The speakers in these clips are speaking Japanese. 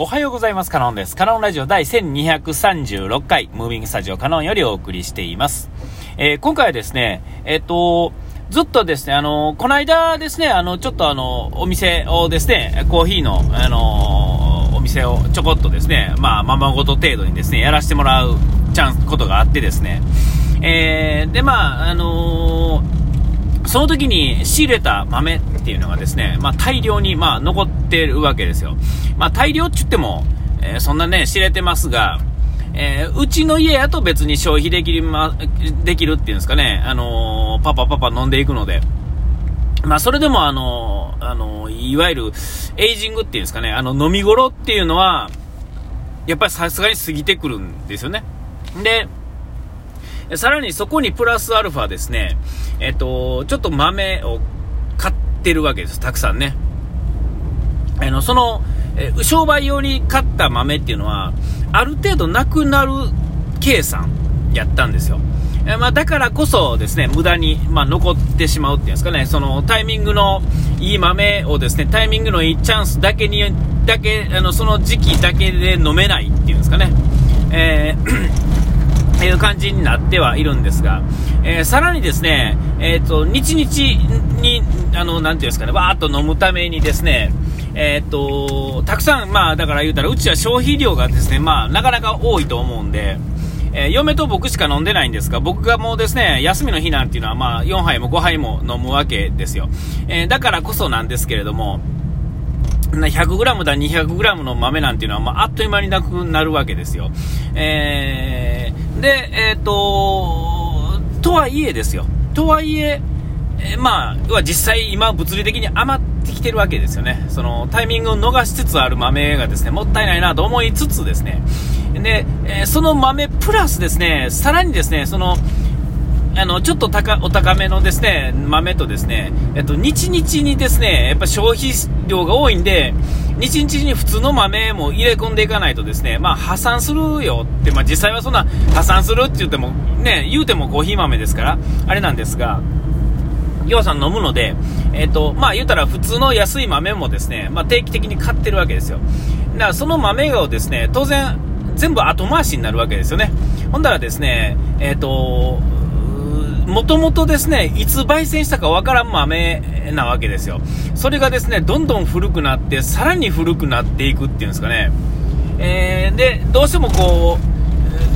おはようございます。カノンです。カノンラジオ第1236回、ムービングスタジオカノンよりお送りしています。えー、今回はですね、えっ、ー、と、ずっとですね、あの、この間ですね、あの、ちょっとあの、お店をですね、コーヒーの、あの、お店をちょこっとですね、まあ、ままごと程度にですね、やらせてもらうチャンス、ことがあってですね、えー、で、まあ、あのその時に仕入れた豆っていうのがですね、まあ、大量に、まあ、残ってるわけですよ。まあ、大量って言っても、えー、そんなね、知れてますが、えー、うちの家やと別に消費できる、ま、できるっていうんですかね、あのー、パパパパ飲んでいくので、まあ、それでもあの、あのいわゆる、エイジングっていうんですかね、あの、飲み頃っていうのは、やっぱりさすがに過ぎてくるんですよね。で、さらにそこにプラスアルファですね、えっと、ちょっと豆を買ってるわけです、たくさんね。あの、その、え商売用に買った豆っていうのは、ある程度なくなる計算やったんですよ。えまあ、だからこそですね、無駄に、まあ、残ってしまうっていうんですかね、そのタイミングのいい豆をですね、タイミングのいいチャンスだけに、だけ、あの、その時期だけで飲めないっていうんですかね。えーいう感じになってはいるんですが、えー、さらにですね、えっ、ー、と、日々に、あの、なんていうんですかね、わーっと飲むためにですね、えっ、ー、と、たくさん、まあ、だから言うたら、うちは消費量がですね、まあ、なかなか多いと思うんで、えー、嫁と僕しか飲んでないんですが、僕がもうですね、休みの日なんていうのは、まあ、4杯も5杯も飲むわけですよ。えー、だからこそなんですけれども、100g だ 200g の豆なんていうのは、まあ、あっという間になくなるわけですよ。えー、で、えっ、ー、と、とはいえですよ。とはいえ、えー、まあ、要は実際今物理的に余ってきてるわけですよね。そのタイミングを逃しつつある豆がですね、もったいないなと思いつつですね。で、えー、その豆プラスですね、さらにですね、その、あの、ちょっと高、お高めのですね、豆とですね、えっと、日々にですね、やっぱ消費量が多いんで、日々に普通の豆も入れ込んでいかないとですね、まあ破産するよって、まあ実際はそんな破産するって言っても、ね、言うてもコーヒー豆ですから、あれなんですが、要さん飲むので、えっ、と、まあ言うたら普通の安い豆もですね、まあ定期的に買ってるわけですよ。だからその豆をですね、当然、全部後回しになるわけですよね。ほんだらですね、えっ、ー、と、もともとですね、いつ焙煎したかわからん豆なわけですよ。それがですね、どんどん古くなって、さらに古くなっていくっていうんですかね。えー、で、どうしてもこ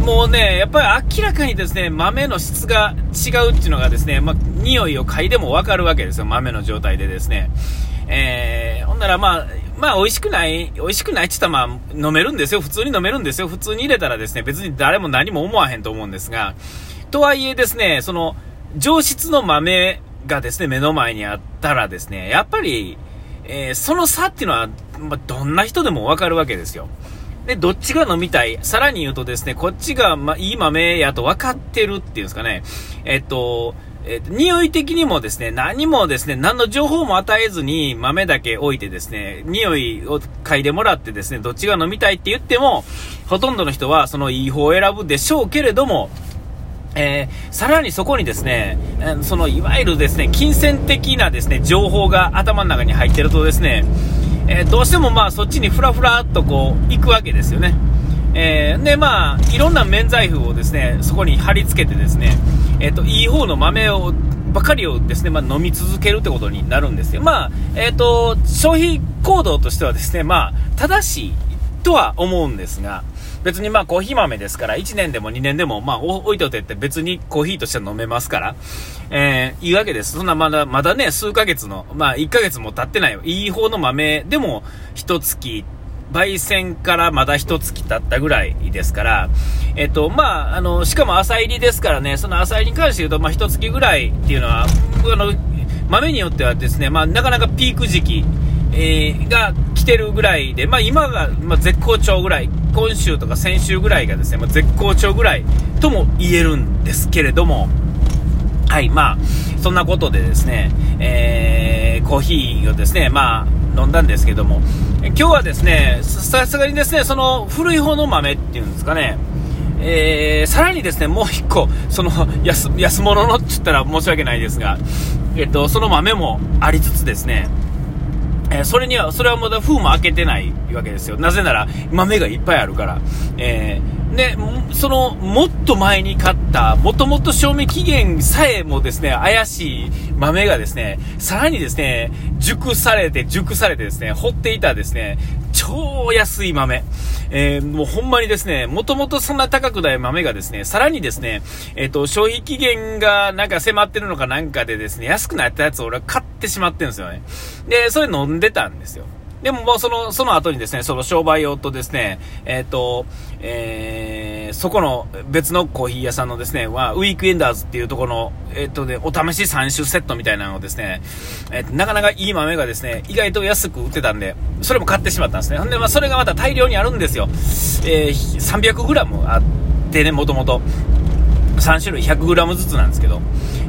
う、もうね、やっぱり明らかにですね、豆の質が違うっていうのがですね、ま、匂いを嗅いでもわかるわけですよ、豆の状態でですね。えー、ほんならまあ、まあ美味しくない、美味しくないって言ったらまあ飲めるんですよ。普通に飲めるんですよ。普通に入れたらですね、別に誰も何も思わへんと思うんですが、とはいえですね、その、上質の豆がですね、目の前にあったらですね、やっぱり、えー、その差っていうのは、まあ、どんな人でもわかるわけですよ。で、どっちが飲みたいさらに言うとですね、こっちが、ま、いい豆やと分かってるっていうんですかね。えっと、えっと、匂い的にもですね、何もですね、何の情報も与えずに豆だけ置いてですね、匂いを嗅いでもらってですね、どっちが飲みたいって言っても、ほとんどの人はそのいい方を選ぶでしょうけれども、えー、さらにそこにですね、そのいわゆるですね、金銭的なですね、情報が頭の中に入ってるとですね、えー、どうしてもまあそっちにふらふらっとこう行くわけですよね。えー、でまあいろんな免罪符をですね、そこに貼り付けてですね、えっ、と、いい方の豆をばかりをですね、まあ、飲み続けるってことになるんですよ。まあ、えっ、と、消費行動としてはですね、まあ、正しいとは思うんですが、別にまあコーヒー豆ですから、1年でも2年でもまあ置いといてって別にコーヒーとして飲めますから、えー、いいわけです。そんなまだ、まだね、数ヶ月の、まあ1ヶ月も経ってないよ、いい方の豆でも、一月、焙煎からまだ一月経ったぐらいですから、えっと、まあ、あの、しかも朝入りですからね、その朝入りに関して言うと、まあ一月ぐらいっていうのは、あの、豆によってはですね、まあなかなかピーク時期、えー、が来てるぐらいで、まあ、今が、まあ、絶好調ぐらい、今週とか先週ぐらいがですね、まあ、絶好調ぐらいとも言えるんですけれども、はい、まあ、そんなことでですね、えー、コーヒーをですね、まあ、飲んだんですけども、今日はですね、さすがにですね、その古い方の豆っていうんですかね、えー、さらにですね、もう一個、その安、安物のって言ったら申し訳ないですが、えっと、その豆もありつつですね、えそれには、それはまだ封も開けてないわけですよ。なぜなら、豆がいっぱいあるから。えー、で、その、もっと前に買った、もともと賞味期限さえもですね、怪しい豆がですね、さらにですね、熟されて、熟されてですね、掘っていたですね、超安い豆。えー、もうほんまにですね、もともとそんな高くない豆がですね、さらにですね、えっ、ー、と、消費期限がなんか迫ってるのかなんかでですね、安くなったやつを俺は買ってしまってるんですよね。で、それ飲んでたんですよ。でももうその、その後にですね、その商売用とですね、えっ、ー、と、えー、そこの別のコーヒー屋さんのですね、は、ウィークエンダーズっていうところの、えっ、ー、とね、お試し3種セットみたいなのをですね、えー、なかなかいい豆がですね、意外と安く売ってたんで、それも買ってしまったんですね。ほんで、まあ、それがまた大量にあるんですよ。えー、300g あってね、もともと。3種類 100g ずつなんですけど、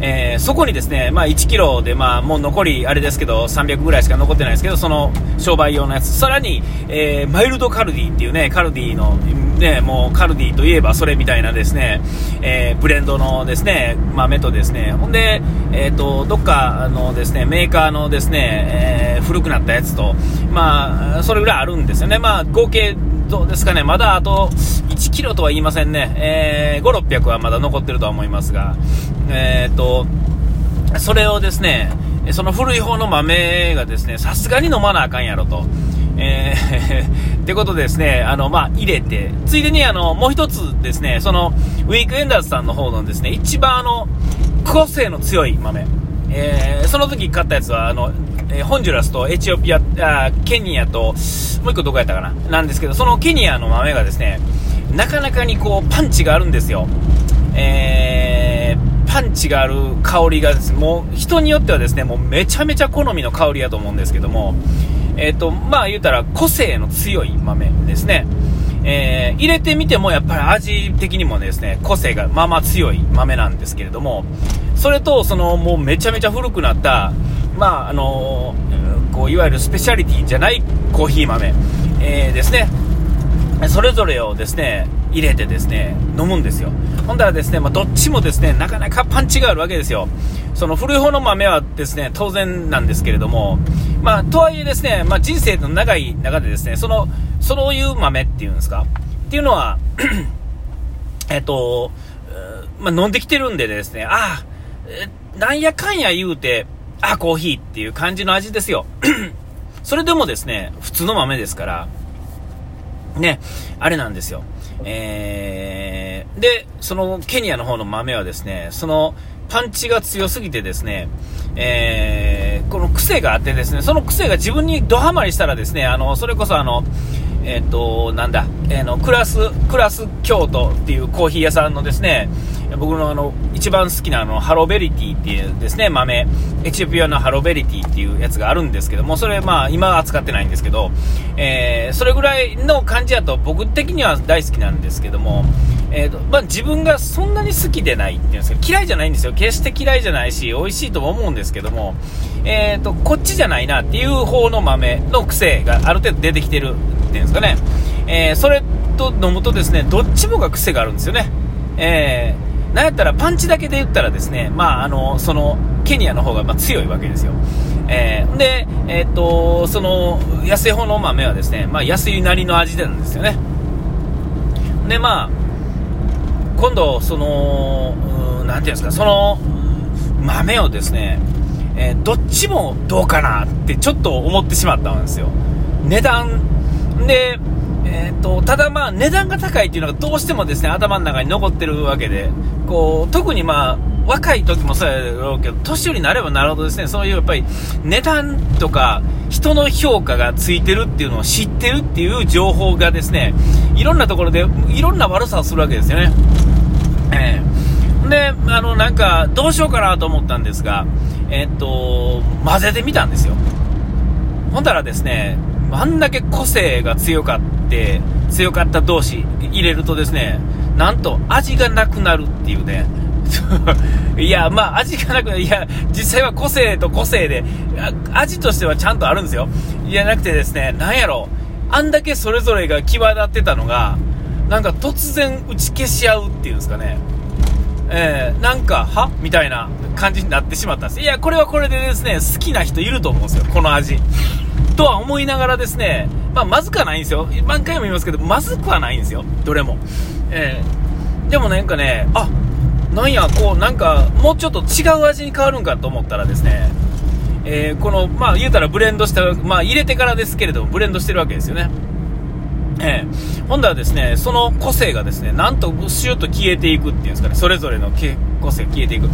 えー、そこにですね、まあ、1 k g で、まあ、もう残りあれですけど300ぐらいしか残ってないですけどその商売用のやつ。さらに、えー、マイルドカルディっていうねカルディの、ね、もうカルディといえばそれみたいなですね、えー、ブレンドのですね豆とですね。ほんで、えーと、どっかのですねメーカーのですね、え古くなったやつと、まあ、それぐらいあるんですよね、まあ、合計どうですかね、まだあと1キロとは言いませんね、えー、5、600はまだ残ってるとは思いますが、えー、っと、それをですね、その古い方の豆がですね、さすがに飲まなあかんやろと。えー、ってことでですね、あの、まあ、入れて、ついでにあの、もう一つですね、その、ウィークエンダーズさんの方のですね、一番あの、個性の強い豆。えー、その時買ったやつは、あの、え、ホンジュラスとエチオピア、あケニアと、もう1個どこやったかななんですけど、そのケニアの豆がですね、なかなかにこう、パンチがあるんですよ。えー、パンチがある香りがですね、もう人によってはですね、もうめちゃめちゃ好みの香りやと思うんですけども、えっ、ー、と、まあ言うたら個性の強い豆ですね。えー、入れてみてもやっぱり味的にもですね、個性がまあまあ強い豆なんですけれども、それと、そのもうめちゃめちゃ古くなった、まああのー、こういわゆるスペシャリティじゃないコーヒー豆、えー、ですね、それぞれをですね、入れてですね、飲むんですよ。ほんだらですね、まあ、どっちもですね、なかなかパンチがあるわけですよ。その古い方の豆はですね、当然なんですけれども、まあ、とはいえですね、まあ、人生の長い中でですね、その、そういう豆っていうんですかっていうのは、えっと、まあ、飲んできてるんでですね、ああ、なんやかんや言うて、あ、コーヒーっていう感じの味ですよ。それでもですね、普通の豆ですから、ね、あれなんですよ。えー、で、そのケニアの方の豆はですね、そのパンチが強すぎてですね、えー、この癖があってですね、その癖が自分にドハマりしたらですね、あの、それこそあの、えっ、ー、と、なんだ、えー、の、クラス、クラス京都っていうコーヒー屋さんのですね、僕のあの、一番好きなあの、ハロベリティっていうですね、豆、エチオピアのハロベリティっていうやつがあるんですけども、それまあ、今は扱ってないんですけど、えー、それぐらいの感じだと僕的には大好きなんですけども、えーとまあ、自分がそんなに好きでないっていうんですけど嫌いじゃないんですよ。決して嫌いじゃないし美味しいとも思うんですけども、えーと、こっちじゃないなっていう方の豆の癖がある程度出てきてるっていうんですかね、えー、それと飲むとですねどっちもが癖があるんですよね、えー、なんやったらパンチだけで言ったらですね、まあ、あのそのケニアの方がま強いわけですよ、えー、で、えーと、その安い方の豆はですね、まあ、安いなりの味なんですよね。でまあ今度、その、なんていうんですか、その豆をですね、えー、どっちもどうかなってちょっと思ってしまったんですよ。値段で、えーと、ただまあ値段が高いっていうのがどうしてもですね頭の中に残ってるわけでこう特にまあ若い時もそうやろうけど年寄りになればなるほどですねそういうやっぱり値段とか人の評価がついてるっていうのを知ってるっていう情報がですねいろんなところでいろんな悪さをするわけですよね。えー、で、あの、なんか、どうしようかなと思ったんですが、え、っと、混ぜてみたんですよ。ほんだらですね、あんだけ個性が強かって、強かった同士入れるとですね、なんと味がなくなるっていうね、いや、まあ、味がなくないや、実際は個性と個性で、味としてはちゃんとあるんですよ。いやなくてですね、なんやろ、あんだけそれぞれが際立ってたのが、なんか突然打ち消し合うっていうんですかね。えー、なんか、は？みたいな感じになってしまったんです。いや、これはこれでですね、好きな人いると思うんですよ、この味。とは思いながらですね、まあ、まずくはないんですよ。何回も言いますけど、まずくはないんですよ。どれも。えー、でもなんかね、あ、なんや、こう、なんか、もうちょっと違う味に変わるんかと思ったらですね、えー、この、まあ、言うたらブレンドした、まあ、入れてからですけれども、ブレンドしてるわけですよね。えー、今度はですね、その個性がですね、なんとシュッと消えていくっていうんですかね、それぞれの個性が消えていく。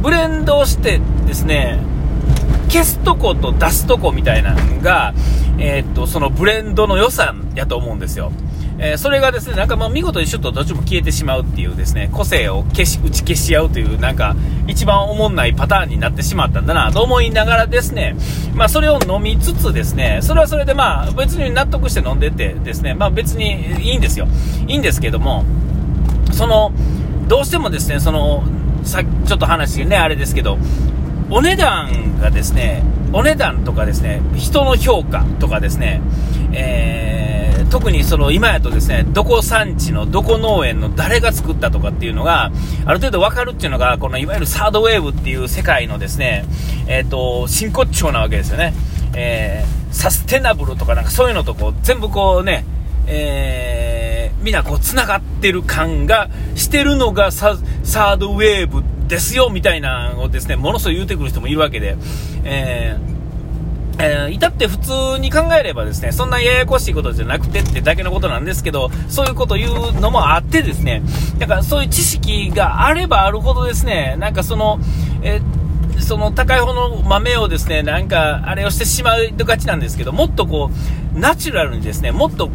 ブレンドしてですね、消すとこと出すとこみたいなのが、えー、っと、そのブレンドの良さやと思うんですよ。えー、それがですね、なんかもう見事にシュッとどっちも消えてしまうっていうですね、個性を消し、打ち消し合うという、なんか、一番おもんないパターンになってしまったんだなと思いながらですね、まあそれを飲みつつですね、それはそれでまあ別に納得して飲んでてですね、まあ別にいいんですよ。いいんですけども、その、どうしてもですね、その、さちょっと話ね、あれですけど、お値段がですね、お値段とかですね、人の評価とかですね、えー、特にその今やとですね、どこ産地のどこ農園の誰が作ったとかっていうのが、ある程度わかるっていうのが、このいわゆるサードウェーブっていう世界のですね、えっ、ー、と、真骨頂なわけですよね。えー、サステナブルとかなんかそういうのとこう、全部こうね、えー、みんなこう繋がってる感がしてるのがサードウェーブですよ、みたいなのをですね、ものすごい言うてくる人もいるわけで、えーえー、至って普通に考えればですね、そんなややこしいことじゃなくてってだけのことなんですけど、そういうこと言うのもあってですね、だからそういう知識があればあるほどですね、なんかその、えー、その高い方の豆をですね、なんかあれをしてしまうがちなんですけど、もっとこう、ナチュラルにですね、もっと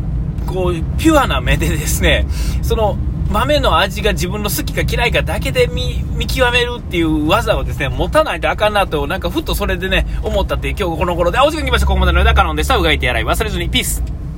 こう、ピュアな目でですね、その、豆の味が自分の好きか嫌いかだけで見、極めるっていう技をですね、持たないとあかんなと、なんかふっとそれでね、思ったって今日この頃で、お時間来ました。ここまでの枝カノンでした。うがいてやらい忘れずに、ピース